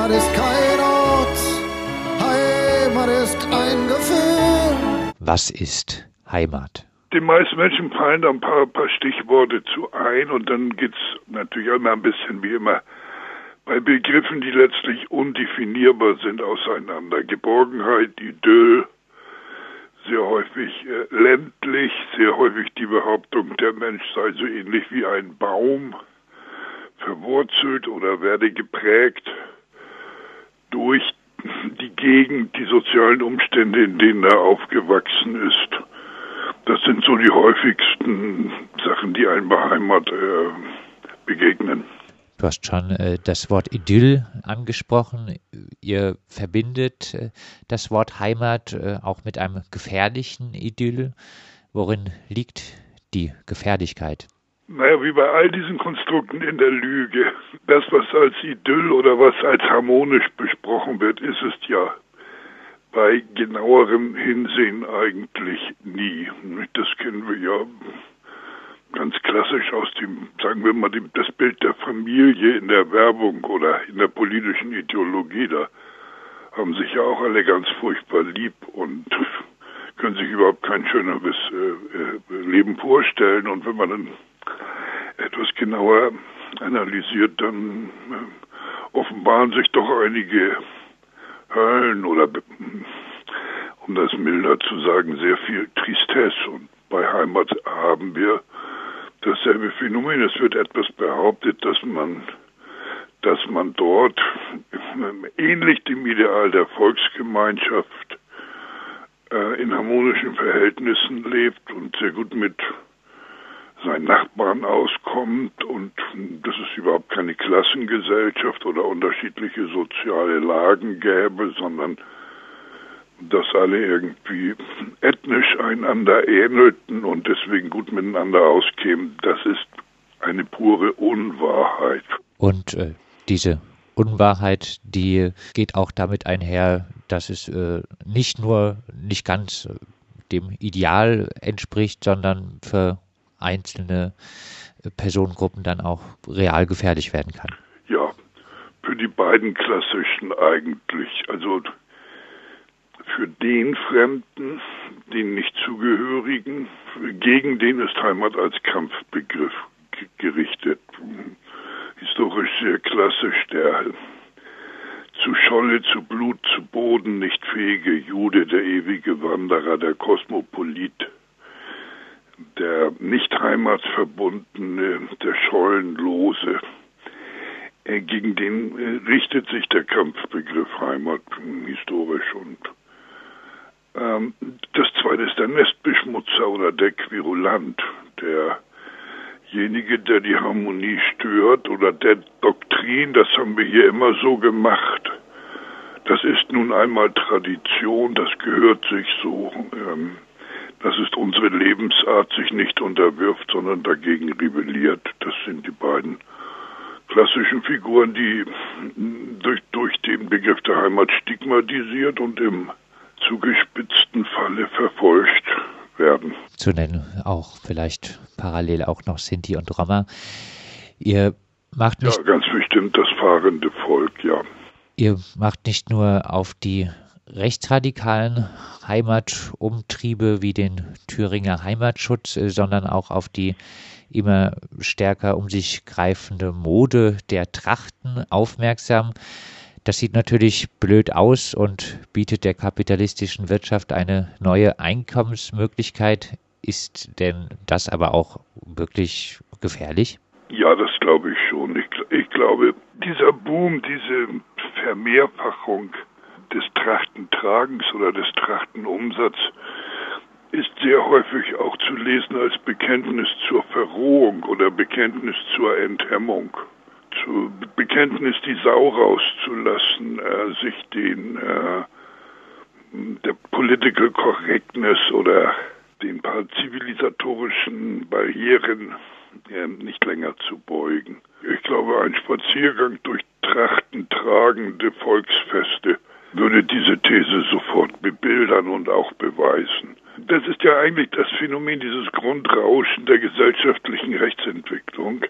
Heimat ist kein Ort, Heimat ist ein Gefühl. Was ist Heimat? Die meisten Menschen fallen da ein paar, paar Stichworte zu ein und dann geht's natürlich immer ein bisschen wie immer bei Begriffen, die letztlich undefinierbar sind, auseinander. Geborgenheit, Idyll, sehr häufig äh, ländlich, sehr häufig die Behauptung, der Mensch sei so ähnlich wie ein Baum, verwurzelt oder werde geprägt durch die Gegend, die sozialen Umstände, in denen er aufgewachsen ist. Das sind so die häufigsten Sachen, die einem bei Heimat äh, begegnen. Du hast schon äh, das Wort Idyll angesprochen. Ihr verbindet äh, das Wort Heimat äh, auch mit einem gefährlichen Idyll. Worin liegt die Gefährlichkeit? Naja, wie bei all diesen Konstrukten in der Lüge. Das, was als Idyll oder was als harmonisch besprochen wird, ist es ja bei genauerem Hinsehen eigentlich nie. Das kennen wir ja ganz klassisch aus dem, sagen wir mal, dem, das Bild der Familie in der Werbung oder in der politischen Ideologie. Da haben sich ja auch alle ganz furchtbar lieb und können sich überhaupt kein schöneres äh, äh Leben vorstellen. Und wenn man dann etwas genauer analysiert, dann äh, offenbaren sich doch einige Höllen oder, um das milder zu sagen, sehr viel Tristesse. Und bei Heimat haben wir dasselbe Phänomen. Es wird etwas behauptet, dass man, dass man dort ähnlich dem Ideal der Volksgemeinschaft äh, in harmonischen Verhältnissen lebt und sehr gut mit seinen Nachbarn auskommt und dass es überhaupt keine Klassengesellschaft oder unterschiedliche soziale Lagen gäbe, sondern dass alle irgendwie ethnisch einander ähnelten und deswegen gut miteinander auskämen, das ist eine pure Unwahrheit. Und äh, diese Unwahrheit, die geht auch damit einher, dass es äh, nicht nur nicht ganz dem Ideal entspricht, sondern für einzelne Personengruppen dann auch real gefährlich werden kann. Ja, für die beiden klassischen eigentlich. Also für den Fremden, den Nicht-Zugehörigen, gegen den ist Heimat als Kampfbegriff gerichtet. Historisch sehr klassisch der zu Scholle, zu Blut, zu Boden nicht fähige Jude, der ewige Wanderer, der Kosmopolit, der nicht heimatsverbundene, der Schollenlose. Äh, gegen den äh, richtet sich der Kampfbegriff Heimat historisch und ähm, das zweite ist der Nestbeschmutzer oder der Querulant, derjenige, der die Harmonie stört oder der Doktrin, das haben wir hier immer so gemacht. Das ist nun einmal Tradition, das gehört sich so. Ähm, das ist unsere Lebensart, sich nicht unterwirft, sondern dagegen rebelliert. Das sind die beiden klassischen Figuren, die durch, durch den Begriff der Heimat stigmatisiert und im zugespitzten Falle verfolgt werden. Zu nennen auch vielleicht parallel auch noch Sinti und Roma. Ihr macht nicht. Ja, ganz bestimmt das fahrende Volk, ja. Ihr macht nicht nur auf die rechtsradikalen Heimatumtriebe wie den Thüringer Heimatschutz, äh, sondern auch auf die immer stärker um sich greifende Mode der Trachten aufmerksam. Das sieht natürlich blöd aus und bietet der kapitalistischen Wirtschaft eine neue Einkommensmöglichkeit. Ist denn das aber auch wirklich gefährlich? Ja, das glaube ich schon. Ich, ich glaube, dieser Boom, diese Vermehrfachung des Trachtentragens oder des Trachtenumsatzes ist sehr häufig auch zu lesen als Bekenntnis zur Verrohung oder Bekenntnis zur Enthemmung zu Bekenntnis, die Sau rauszulassen, äh, sich den äh, der Political Correctness oder den paar zivilisatorischen Barrieren äh, nicht länger zu beugen. Ich glaube, ein Spaziergang durch trachtentragende Volksfeste würde diese These sofort bebildern und auch beweisen. Das ist ja eigentlich das Phänomen dieses Grundrauschen der gesellschaftlichen Rechtsentwicklung,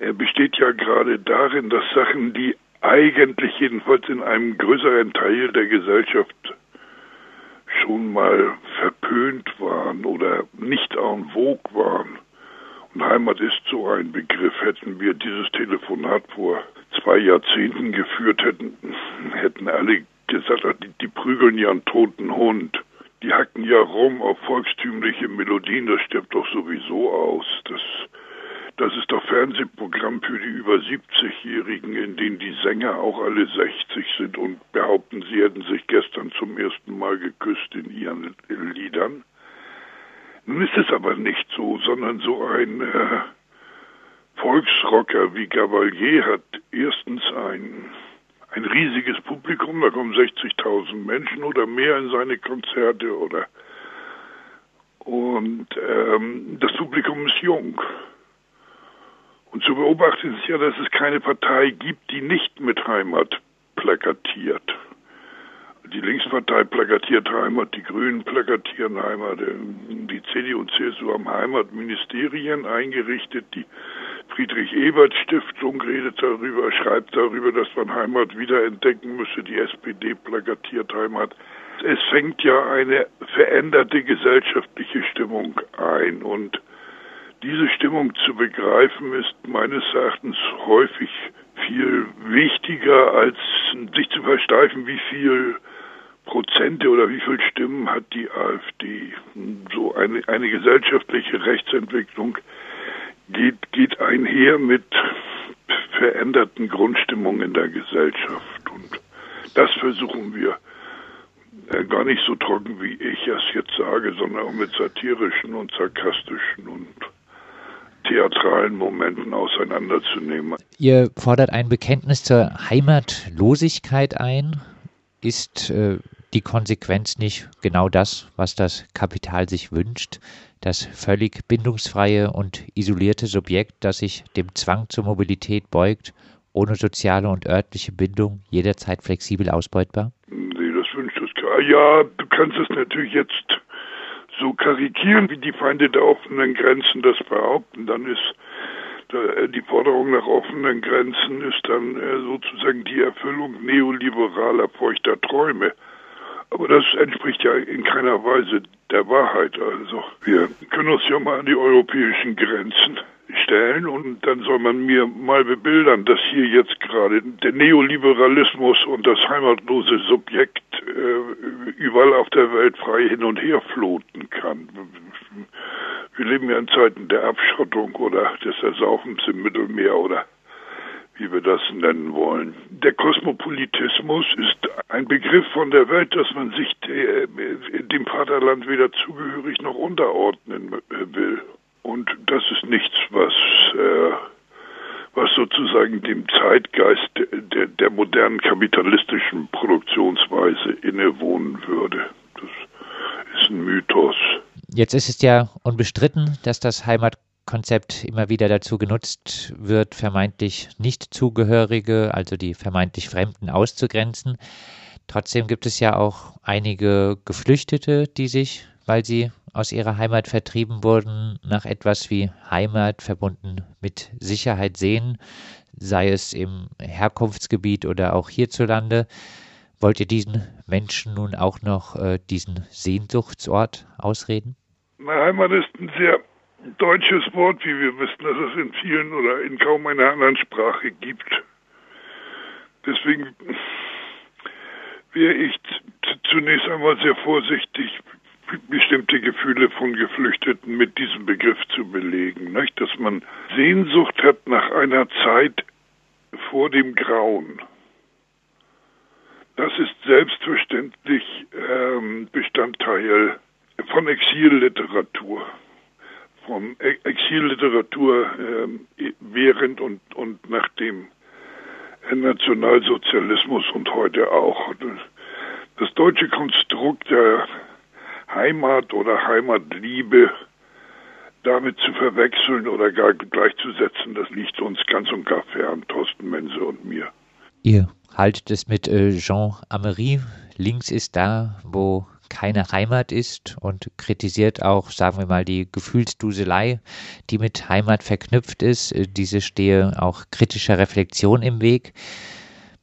er besteht ja gerade darin, dass Sachen, die eigentlich jedenfalls in einem größeren Teil der Gesellschaft schon mal verpönt waren oder nicht en vogue waren. Und Heimat ist so ein Begriff. Hätten wir dieses Telefonat vor zwei Jahrzehnten geführt, hätten, hätten alle gesagt, die, die prügeln ja einen toten Hund. Die hacken ja rum auf volkstümliche Melodien, das stirbt doch sowieso aus. Das das ist doch Fernsehprogramm für die über 70-Jährigen, in denen die Sänger auch alle 60 sind und behaupten, sie hätten sich gestern zum ersten Mal geküsst in ihren Liedern. Nun ist es aber nicht so, sondern so ein äh, Volksrocker wie Gavalier hat erstens ein, ein riesiges Publikum, da kommen 60.000 Menschen oder mehr in seine Konzerte oder und ähm, das Publikum ist jung. Und zu beobachten ist ja, dass es keine Partei gibt, die nicht mit Heimat plakatiert. Die Linkspartei plakatiert Heimat, die Grünen plakatieren Heimat, die CDU und CSU haben Heimatministerien eingerichtet, die Friedrich-Ebert-Stiftung redet darüber, schreibt darüber, dass man Heimat wiederentdecken müsse, die SPD plakatiert Heimat. Es fängt ja eine veränderte gesellschaftliche Stimmung ein und diese Stimmung zu begreifen ist meines Erachtens häufig viel wichtiger, als sich zu versteifen, wie viel Prozente oder wie viel Stimmen hat die AfD. So eine, eine gesellschaftliche Rechtsentwicklung geht, geht einher mit veränderten Grundstimmungen in der Gesellschaft. Und das versuchen wir äh, gar nicht so trocken, wie ich es jetzt sage, sondern auch mit satirischen und sarkastischen und theatralen Momenten auseinanderzunehmen. Ihr fordert ein Bekenntnis zur Heimatlosigkeit ein. Ist äh, die Konsequenz nicht genau das, was das Kapital sich wünscht? Das völlig bindungsfreie und isolierte Subjekt, das sich dem Zwang zur Mobilität beugt, ohne soziale und örtliche Bindung, jederzeit flexibel ausbeutbar? Nee, das wünscht es gar. Ja, du kannst es natürlich jetzt so karikieren, wie die Feinde der offenen Grenzen das behaupten, dann ist äh, die Forderung nach offenen Grenzen ist dann äh, sozusagen die Erfüllung neoliberaler feuchter Träume. Aber das entspricht ja in keiner Weise der Wahrheit. Also wir können uns ja mal an die europäischen Grenzen stellen und dann soll man mir mal bebildern, dass hier jetzt gerade der Neoliberalismus und das heimatlose Subjekt äh, überall auf der Welt frei hin und her floten kann. Wir leben ja in Zeiten der Abschottung oder des Ersaufens im Mittelmeer oder wie wir das nennen wollen. Der Kosmopolitismus ist ein Begriff von der Welt, dass man sich dem Vaterland weder zugehörig noch unterordnen will. Und das ist nichts, was, äh, was sozusagen dem Zeitgeist der, der modernen kapitalistischen Produktionsweise innewohnen würde. Das ist ein Mythos. Jetzt ist es ja unbestritten, dass das Heimatkonzept immer wieder dazu genutzt wird, vermeintlich Nicht-Zugehörige, also die vermeintlich Fremden auszugrenzen. Trotzdem gibt es ja auch einige Geflüchtete, die sich, weil sie aus ihrer Heimat vertrieben wurden, nach etwas wie Heimat verbunden mit Sicherheit sehen, sei es im Herkunftsgebiet oder auch hierzulande. Wollt ihr diesen Menschen nun auch noch äh, diesen Sehnsuchtsort ausreden? Na, Heimat ist ein sehr deutsches Wort, wie wir wissen, dass es in vielen oder in kaum einer anderen Sprache gibt. Deswegen wäre ich zunächst einmal sehr vorsichtig, bestimmte Gefühle von Geflüchteten mit diesem Begriff zu belegen. Nicht? Dass man Sehnsucht hat nach einer Zeit vor dem Grauen. Das ist selbstverständlich ähm, Bestandteil von Exilliteratur. Von e-, Exilliteratur ähm, während und, und nach dem Nationalsozialismus und heute auch. Das deutsche Konstrukt der Heimat oder Heimatliebe damit zu verwechseln oder gar gleichzusetzen, das liegt uns ganz und gar fern, Thorsten Mense und mir. Ihr haltet es mit äh, Jean Amery. Links ist da, wo keine Heimat ist und kritisiert auch, sagen wir mal, die Gefühlsduselei, die mit Heimat verknüpft ist. Äh, diese stehe auch kritischer Reflexion im Weg.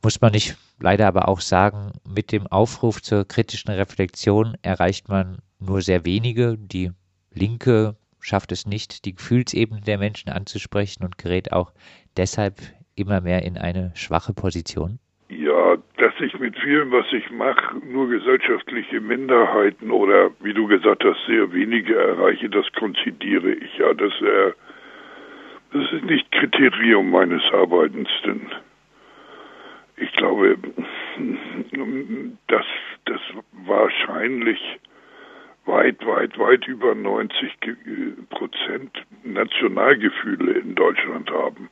muss man nicht leider aber auch sagen, mit dem Aufruf zur kritischen Reflexion erreicht man nur sehr wenige. Die Linke schafft es nicht, die Gefühlsebene der Menschen anzusprechen und gerät auch deshalb immer mehr in eine schwache Position? Dass ich mit vielem, was ich mache, nur gesellschaftliche Minderheiten oder, wie du gesagt hast, sehr wenige erreiche, das konzidiere ich ja. Das, äh, das ist nicht Kriterium meines Arbeitens, denn ich glaube, dass das wahrscheinlich weit, weit, weit über 90 Prozent Nationalgefühle in Deutschland haben.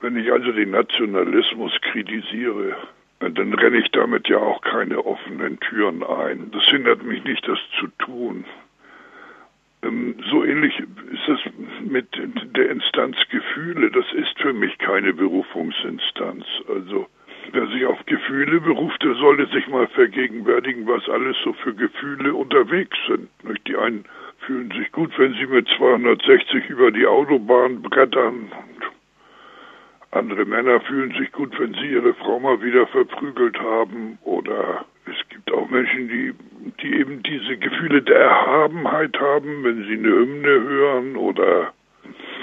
Wenn ich also den Nationalismus kritisiere, dann renne ich damit ja auch keine offenen Türen ein. Das hindert mich nicht, das zu tun. Ähm, so ähnlich ist es mit der Instanz Gefühle. Das ist für mich keine Berufungsinstanz. Also wer sich auf Gefühle beruft, der sollte sich mal vergegenwärtigen, was alles so für Gefühle unterwegs sind. Die einen fühlen sich gut, wenn sie mit 260 über die Autobahn brettern andere Männer fühlen sich gut, wenn sie ihre Frau mal wieder verprügelt haben. Oder es gibt auch Menschen, die, die eben diese Gefühle der Erhabenheit haben, wenn sie eine Hymne hören oder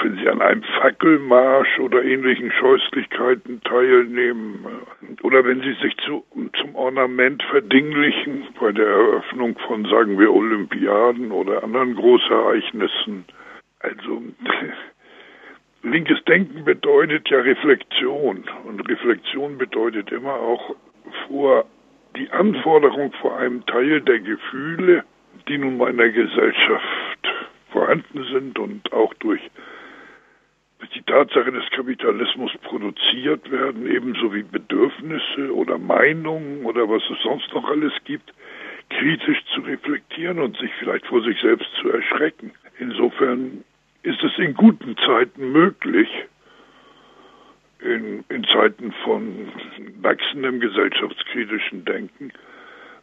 wenn sie an einem Fackelmarsch oder ähnlichen Scheußlichkeiten teilnehmen oder wenn sie sich zu, zum Ornament verdinglichen bei der Eröffnung von, sagen wir, Olympiaden oder anderen Großereignissen. Also linkes Denken bedeutet ja Reflexion. Und Reflexion bedeutet immer auch vor die Anforderung vor einem Teil der Gefühle, die nun mal in der Gesellschaft vorhanden sind und auch durch die Tatsache des Kapitalismus produziert werden, ebenso wie Bedürfnisse oder Meinungen oder was es sonst noch alles gibt, kritisch zu reflektieren und sich vielleicht vor sich selbst zu erschrecken. Insofern ist es in guten Zeiten möglich, in, in Zeiten von wachsendem gesellschaftskritischen Denken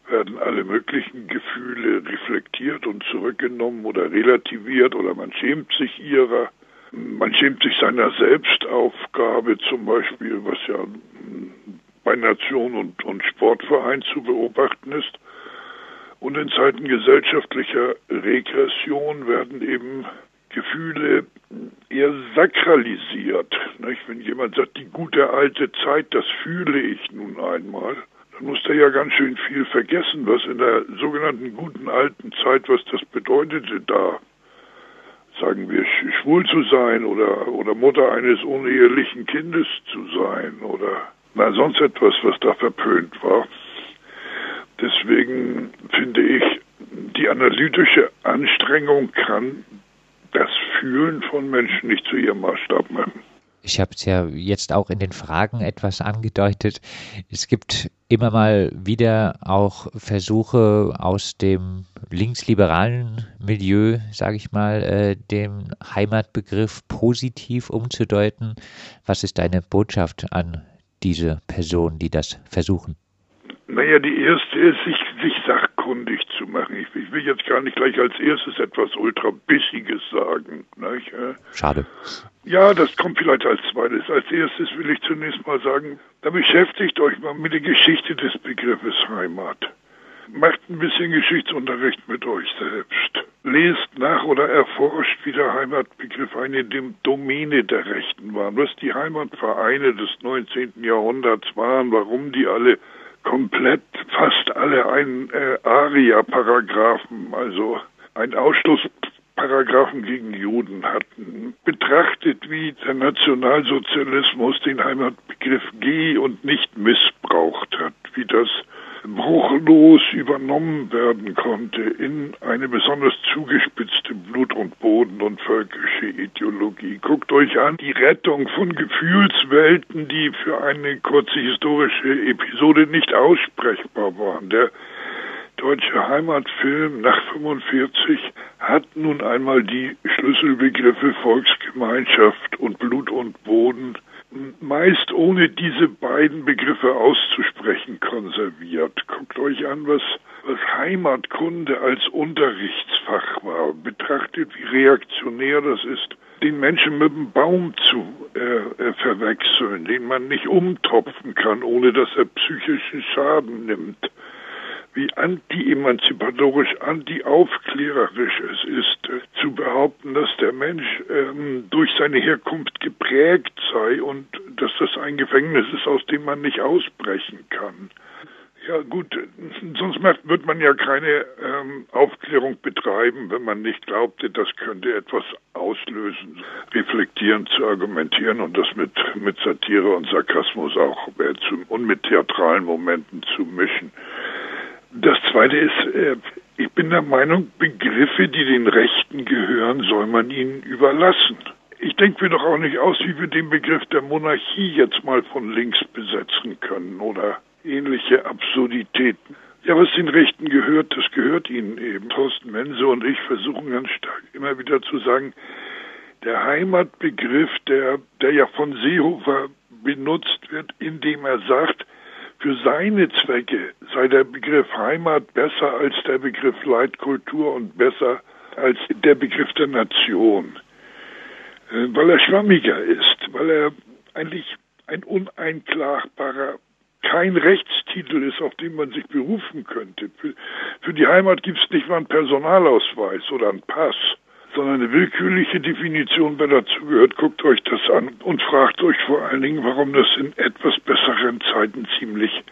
werden alle möglichen Gefühle reflektiert und zurückgenommen oder relativiert oder man schämt sich ihrer. Man schämt sich seiner Selbstaufgabe zum Beispiel, was ja bei Nation und, und Sportverein zu beobachten ist. Und in Zeiten gesellschaftlicher Regression werden eben Gefühle eher sakralisiert. Nicht? Wenn jemand sagt, die gute alte Zeit, das fühle ich nun einmal, dann muss der ja ganz schön viel vergessen, was in der sogenannten guten alten Zeit, was das bedeutete da. Sagen wir, schwul zu sein oder, oder Mutter eines unehelichen Kindes zu sein oder na, sonst etwas, was da verpönt war. Deswegen finde ich, die analytische Anstrengung kann das Fühlen von Menschen nicht zu ihrem Maßstab machen. Ich habe es ja jetzt auch in den Fragen etwas angedeutet. Es gibt immer mal wieder auch Versuche aus dem linksliberalen Milieu, sage ich mal, äh, den Heimatbegriff positiv umzudeuten. Was ist deine Botschaft an diese Personen, die das versuchen? Naja, die erste ist, sich, sich sachkundig zu machen. Ich, ich, will jetzt gar nicht gleich als erstes etwas ultra-bissiges sagen. Nicht? Schade. Ja, das kommt vielleicht als zweites. Als erstes will ich zunächst mal sagen, da beschäftigt euch mal mit der Geschichte des Begriffes Heimat. Macht ein bisschen Geschichtsunterricht mit euch selbst. Lest nach oder erforscht, wie der Heimatbegriff eine Domäne der Rechten war. Was die Heimatvereine des 19. Jahrhunderts waren, warum die alle komplett fast alle einen äh, ARIA-Paragraphen, also ein Ausschlussparagraphen gegen Juden hatten. Betrachtet, wie der Nationalsozialismus den Heimatbegriff G und nicht missbraucht hat, wie das bruchlos übernommen werden konnte in eine besonders zugespitzte Blut- und Boden- und völkische Ideologie. Guckt euch an, die Rettung von Gefühlswelten, die für eine kurze historische Episode nicht aussprechbar waren. Der deutsche Heimatfilm nach 45 hat nun einmal die Schlüsselbegriffe Volksgemeinschaft und Blut und Boden meist ohne diese beiden Begriffe auszusprechen konserviert. Guckt euch an, was, was Heimatkunde als Unterrichtsfach war. Betrachtet, wie reaktionär das ist. den Menschen mit dem Baum zu äh, äh, verwechseln, den man nicht umtopfen kann, ohne dass er psychischen Schaden nimmt. Wie anti-emanzipatorisch, anti-aufklärerisch es ist, äh, zu behaupten, dass der Mensch ähm, durch seine Herkunft geprägt sei und dass das ein Gefängnis ist, aus dem man nicht ausbrechen kann. Ja gut, sonst wird man ja keine ähm, Aufklärung betreiben, wenn man nicht glaubte, das könnte etwas auslösen, reflektierend zu argumentieren und das mit, mit Satire und Sarkasmus auch äh, zu, und mit theatralen Momenten zu mischen. Das Zweite ist, äh, ich bin der Meinung, Begriffe, die den Rechten gehören, soll man ihnen überlassen. Ich denke mir doch auch nicht aus, wie wir den Begriff der Monarchie jetzt mal von links besetzen können oder ähnliche Absurditäten. Ja, was den Rechten gehört, das gehört ihnen eben. Thorsten Mense und ich versuchen ganz stark immer wieder zu sagen, der Heimatbegriff, der, der ja von Seehofer benutzt wird, indem er sagt, für seine Zwecke sei der Begriff Heimat besser als der Begriff Leitkultur und besser als der Begriff der Nation, äh, weil er schwammiger ist, weil er eigentlich ein uneinklagbarer kein Rechtstitel ist, auf den man sich berufen könnte. Für, für die Heimat gibt es nicht mal einen Personalausweis oder einen Pass, sondern eine willkürliche Definition, wer dazu gehört. Guckt euch das an und fragt euch vor allen Dingen, warum das in etwas besseren Zeiten ziemlich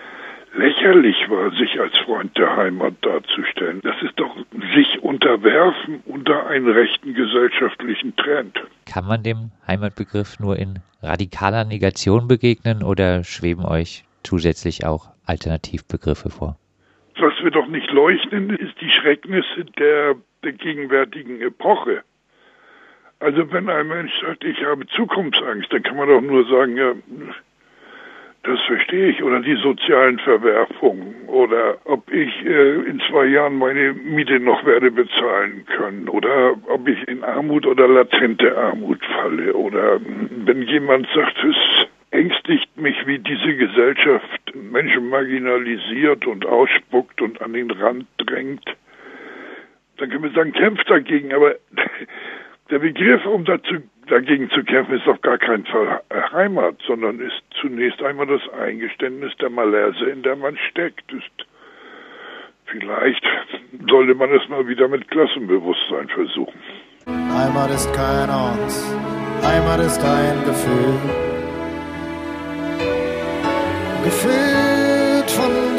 lächerlich war, sich als Freund der Heimat darzustellen. Das ist doch sich unterwerfen unter einen rechten gesellschaftlichen Trend. Kann man dem Heimatbegriff nur in radikaler Negation begegnen oder schweben euch zusätzlich auch Alternativbegriffe vor? Was wir doch nicht leuchten, ist die Schrecknisse der, der gegenwärtigen Epoche. Also wenn ein Mensch sagt, ich habe Zukunftsangst, dann kann man doch nur sagen, ja, das verstehe ich. Oder die sozialen Verwerfungen. Oder ob ich äh, in zwei Jahren meine Miete noch werde bezahlen können. Oder ob ich in Armut oder latente Armut falle. Oder wenn jemand sagt, es ängstigt mich, wie diese Gesellschaft Menschen marginalisiert und ausspuckt und an den Rand drängt. Dann können wir sagen, kämpft dagegen, aber der Begriff, um dazu, dagegen zu kämpfen, ist auf gar keinen Fall Heimat, sondern ist zunächst einmal das Eingeständnis der Malaise, in der man steckt. Ist vielleicht sollte man es mal wieder mit Klassenbewusstsein versuchen. Heimat ist kein Ort, Heimat ist ein Gefühl gefühlt von